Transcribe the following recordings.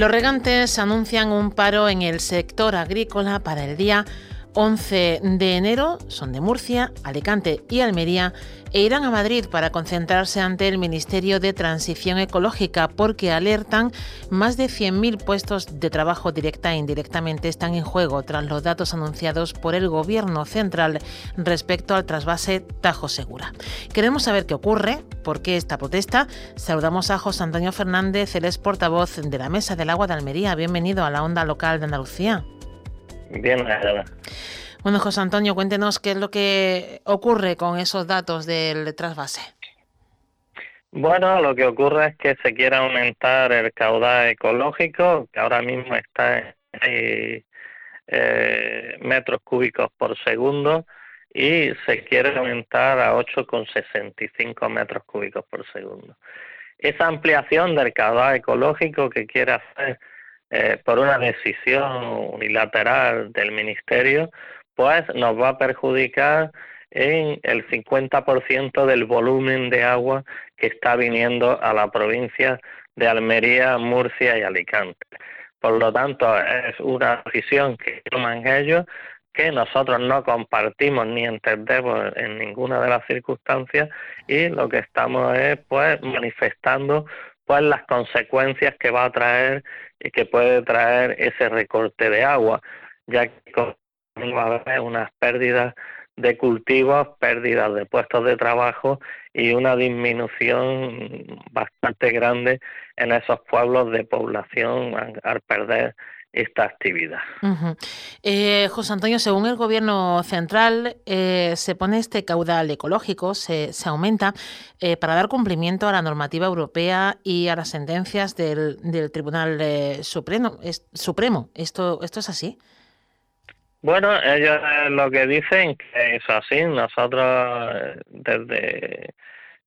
Los regantes anuncian un paro en el sector agrícola para el día 11 de enero. Son de Murcia, Alicante y Almería e irán a Madrid para concentrarse ante el Ministerio de Transición Ecológica porque alertan más de 100.000 puestos de trabajo directa e indirectamente están en juego tras los datos anunciados por el Gobierno central respecto al trasvase Tajo Segura. Queremos saber qué ocurre, por qué esta protesta. Saludamos a José Antonio Fernández, el ex portavoz de la Mesa del Agua de Almería. Bienvenido a la onda local de Andalucía. Bien, Bueno, José Antonio, cuéntenos qué es lo que ocurre con esos datos del trasvase. Bueno, lo que ocurre es que se quiere aumentar el caudal ecológico, que ahora mismo está en eh, metros cúbicos por segundo, y se quiere aumentar a 8,65 metros cúbicos por segundo. Esa ampliación del caudal ecológico que quiere hacer eh, por una decisión unilateral del Ministerio, pues nos va a perjudicar en el 50% del volumen de agua que está viniendo a la provincia de Almería, Murcia y Alicante. Por lo tanto, es una decisión que toman ellos que nosotros no compartimos ni entendemos en ninguna de las circunstancias y lo que estamos es pues manifestando pues las consecuencias que va a traer y que puede traer ese recorte de agua, ya que va a haber unas pérdidas de cultivos, pérdidas de puestos de trabajo y una disminución bastante grande en esos pueblos de población al perder esta actividad. Eh, José Antonio, según el Gobierno central, eh, se pone este caudal ecológico, se, se aumenta eh, para dar cumplimiento a la normativa europea y a las sentencias del, del Tribunal Supremo. Es, Supremo. ¿Esto, ¿Esto es así? Bueno, ellos lo que dicen que es así. Nosotros desde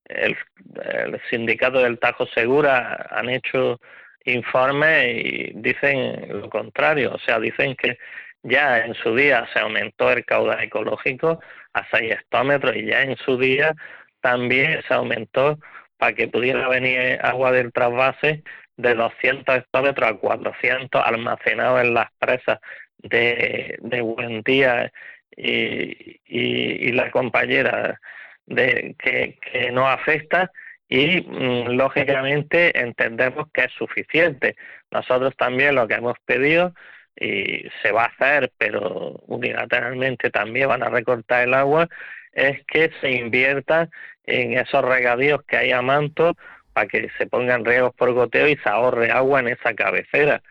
el, el sindicato del Tajo Segura han hecho informes y dicen lo contrario, o sea, dicen que ya en su día se aumentó el caudal ecológico a 6 hectómetros y ya en su día también se aumentó para que pudiera venir agua del trasvase de 200 hectómetros a 400 almacenados en las presas de, de Buen Día y, y, la compañera de que no afecta y mm, lógicamente entendemos que es suficiente. Nosotros también lo que hemos pedido y se va a hacer, pero unilateralmente también van a recortar el agua, es que se invierta en esos regadíos que hay a manto para que se pongan riegos por goteo y se ahorre agua en esa cabecera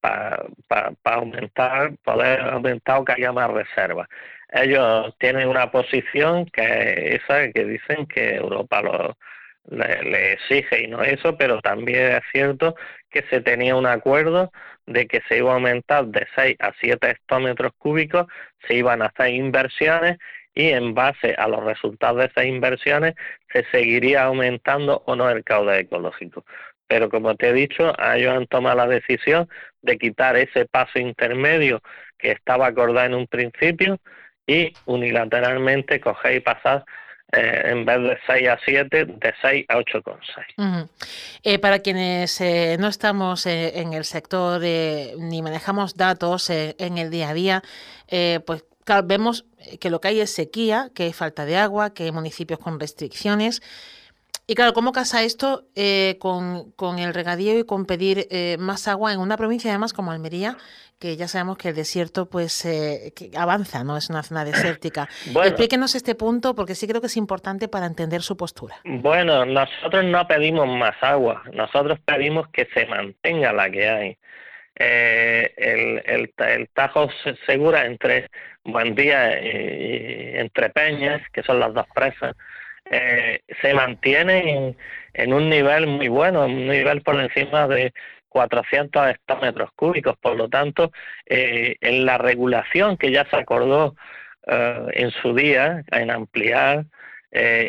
para, para, aumentar, poder aumentar o que haya más reservas. Ellos tienen una posición que esa que dicen que Europa lo, le, exige y no eso, pero también es cierto que se tenía un acuerdo de que se iba a aumentar de 6 a 7 hectómetros cúbicos, se iban a hacer inversiones y en base a los resultados de esas inversiones se seguiría aumentando o no el caudal ecológico. Pero como te he dicho, ellos han tomado la decisión de quitar ese paso intermedio que estaba acordado en un principio y unilateralmente coger y pasar eh, en vez de 6 a 7, de 6 a 8,6. Eh, para quienes eh, no estamos en el sector ni manejamos datos en el día a día, pues vemos que lo que hay es sequía, que hay falta de agua, que hay municipios con restricciones. Y claro, ¿cómo casa esto con, con, el regadío y con pedir más agua en una provincia además como Almería, que ya sabemos que el desierto pues eh, avanza, ¿no? Es una zona desértica. Explíquenos este punto porque sí creo que es importante para entender su postura. Bueno, nosotros no pedimos más agua, nosotros pedimos que se mantenga la que hay. Eh, el, el, el, Tajo Segura entre Buendía y, entre Peñas, que son las dos presas, eh, se mantienen en, un nivel muy bueno, un nivel por encima de 400 hectómetros cúbicos. Por lo tanto, eh, en la regulación que ya se acordó eh, en su día, en ampliar,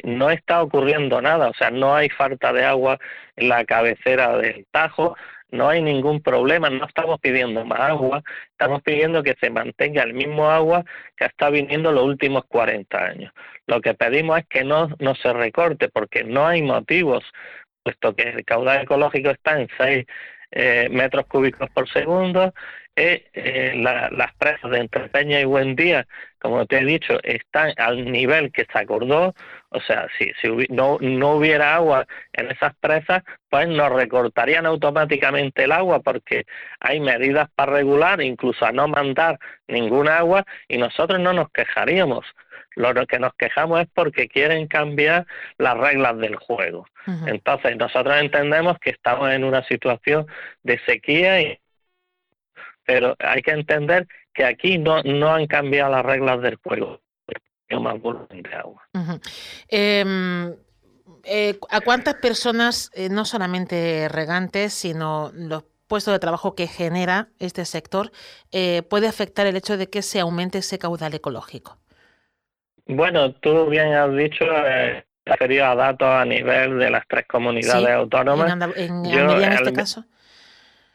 no está ocurriendo nada, o sea, no hay falta de agua en la cabecera del Tajo, no hay ningún problema, no estamos pidiendo más agua, estamos pidiendo que se mantenga el mismo agua que está viniendo los últimos 40 años. Lo que pedimos es que no, no se recorte porque no hay motivos, puesto que el caudal ecológico está en 6 eh, metros cúbicos por segundo. Eh, eh, las presas de Entrepeña y Buen Día, como te he dicho, están al nivel que se acordó. O sea, si, si no, no hubiera agua en esas presas, pues nos recortarían automáticamente el agua porque hay medidas para regular, incluso a no mandar ningún agua y nosotros no nos quejaríamos. Lo que nos quejamos es porque quieren cambiar las reglas del juego. Entonces, nosotros entendemos que estamos en una situación de sequía, pero hay que entender que aquí no, no han cambiado las reglas del juego. Más volumen de agua. Em, eh, ¿A cuántas personas, eh, no solamente regantes, sino los puestos de trabajo que genera este sector, eh, puede afectar el hecho de que se aumente ese caudal ecológico? Bueno, tú bien has dicho, eh, referido a datos a nivel de las tres comunidades autónomas. En, Almería en este caso.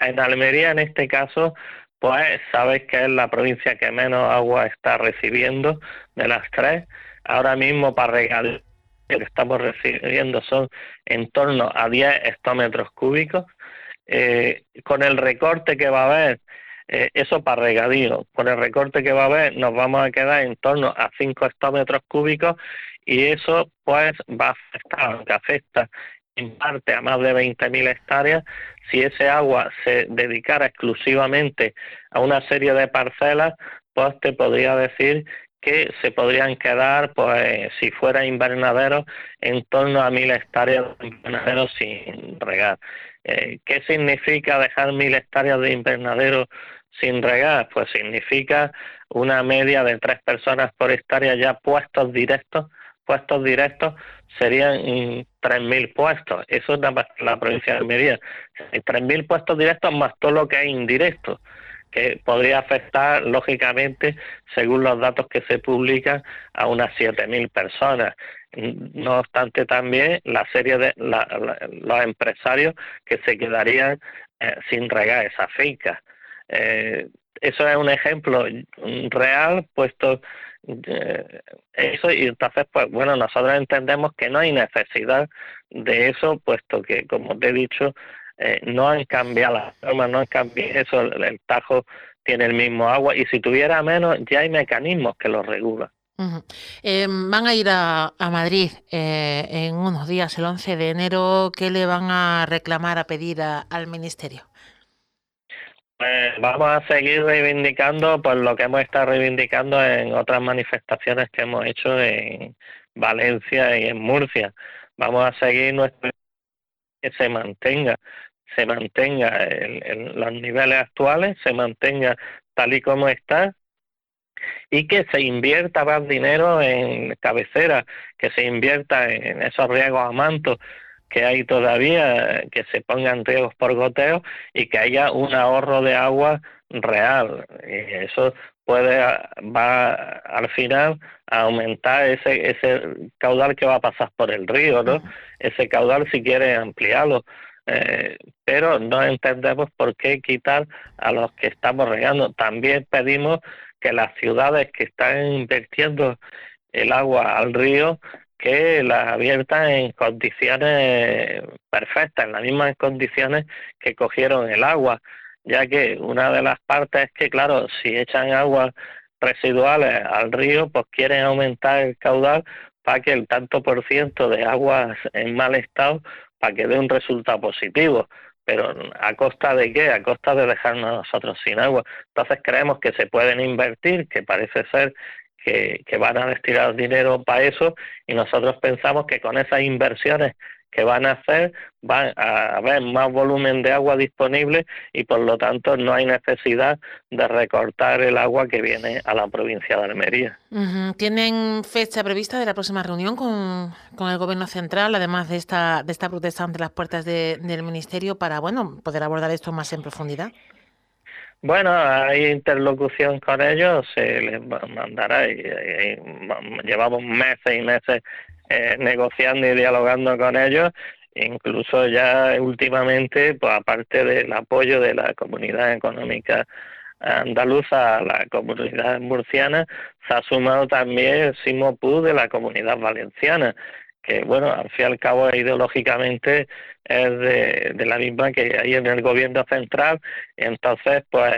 En Almería en este caso, pues sabes que es la provincia que menos agua está recibiendo de las tres. Ahora mismo para regar que estamos recibiendo son en torno a 10 hectómetros cúbicos. Eh, con el recorte que va a haber eh, eso para regadío. Con el recorte que va a haber nos vamos a quedar en torno a 5 hectómetros cúbicos y eso pues va a afectar, que afecta en parte a más de 20.000 hectáreas, si ese agua se dedicara exclusivamente a una serie de parcelas, pues te podría decir que se podrían quedar, pues si fuera invernadero, en torno a mil hectáreas de invernadero sin regar. Eh, ¿Qué significa dejar mil hectáreas de invernadero sin regar, pues significa una media de tres personas por hectárea ya puestos directos, puestos directos serían mm, tres mil puestos. Eso es la, provincia de Almería. Tres mil puestos directos más todo lo que es indirecto, que podría afectar, lógicamente, según los datos que se publican, a unas siete mil personas. No obstante, también la serie de los empresarios que se quedarían eh, sin regar esas fincas. Eh, eso es un ejemplo real, puesto eso y entonces pues bueno nosotros entendemos que no hay necesidad de eso puesto que como te he dicho eh, no han cambiado las normas no han cambiado eso el, Tajo tiene el mismo agua y si tuviera menos ya hay mecanismos que lo regulan van a ir a, Madrid en unos días, el 11 de enero. ¿Qué le van a reclamar, a pedir al Ministerio? Pues vamos a seguir reivindicando por lo que hemos estado reivindicando en otras manifestaciones que hemos hecho en Valencia y en Murcia. Vamos a seguir nuestro que se mantenga, se mantenga en los niveles actuales, se mantenga tal y como está y que se invierta más dinero en cabecera, que se invierta en esos riegos a manto, que hay todavía, que se pongan riegos por goteo y que haya un ahorro de agua real. Y eso puede, va al final a aumentar ese, ese caudal que va a pasar por el río, ¿no? Ese caudal si quiere ampliarlo. Eh, pero no entendemos por qué quitar a los que estamos regando. También pedimos que las ciudades que están invirtiendo el agua al río que la abierta en condiciones perfectas, en las mismas condiciones que cogieron el agua, ya que una de las partes es que, claro, si echan aguas residuales al río, pues quieren aumentar el caudal para que el tanto por ciento de aguas en mal estado, para que dé un resultado positivo. Pero ¿a costa de qué? A costa de dejarnos nosotros sin agua. Entonces creemos que se pueden invertir, que parece ser que, van a destinar dinero para eso y nosotros pensamos que con esas inversiones que van a hacer, va a haber más volumen de agua disponible y por lo tanto no hay necesidad de recortar el agua que viene a la provincia de Almería. ¿Tienen fecha prevista de la próxima reunión con, con, el Gobierno central, además de esta, de esta protesta ante las puertas del Ministerio, para bueno poder abordar esto más en profundidad? Bueno, hay interlocución con ellos, se les mandará y, llevamos meses y meses eh, negociando y dialogando con ellos, incluso ya últimamente, pues aparte del apoyo de la comunidad económica andaluza a la comunidad murciana, se ha sumado también el SIMOPU de la comunidad valenciana que bueno, al fin y al cabo ideológicamente es de, la misma que hay en el gobierno central, entonces pues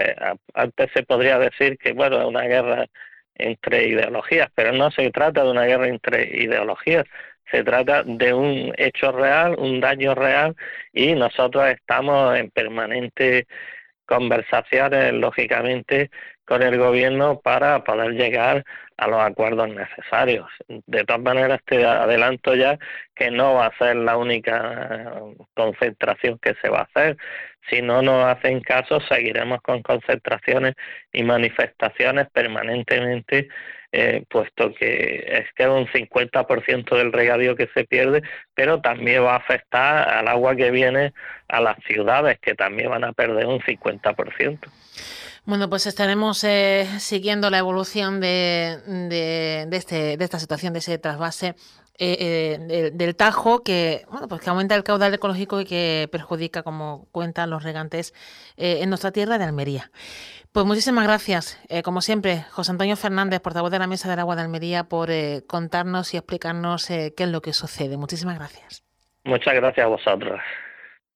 antes se podría decir que bueno, es una guerra entre ideologías, pero no se trata de una guerra entre ideologías, se trata de un hecho real, un daño real y nosotros estamos en permanente conversaciones, lógicamente, con el gobierno para poder llegar a los acuerdos necesarios. De todas maneras, te adelanto ya que no va a ser la única concentración que se va a hacer. Si no nos hacen caso, seguiremos con concentraciones y manifestaciones permanentemente, eh, puesto que es que un 50% del regadío que se pierde, pero también va a afectar al agua que viene a las ciudades, que también van a perder un 50%. Bueno, pues estaremos eh, siguiendo la evolución de, de, este, de esta situación, de ese trasvase eh, eh, del, Tajo, que, bueno, pues que aumenta el caudal ecológico y que perjudica, como cuentan los regantes, en nuestra tierra de Almería. Pues muchísimas gracias, como siempre, José Antonio Fernández, portavoz de la Mesa del Agua de Almería, por contarnos y explicarnos qué es lo que sucede. Muchísimas gracias. Muchas gracias a vosotros.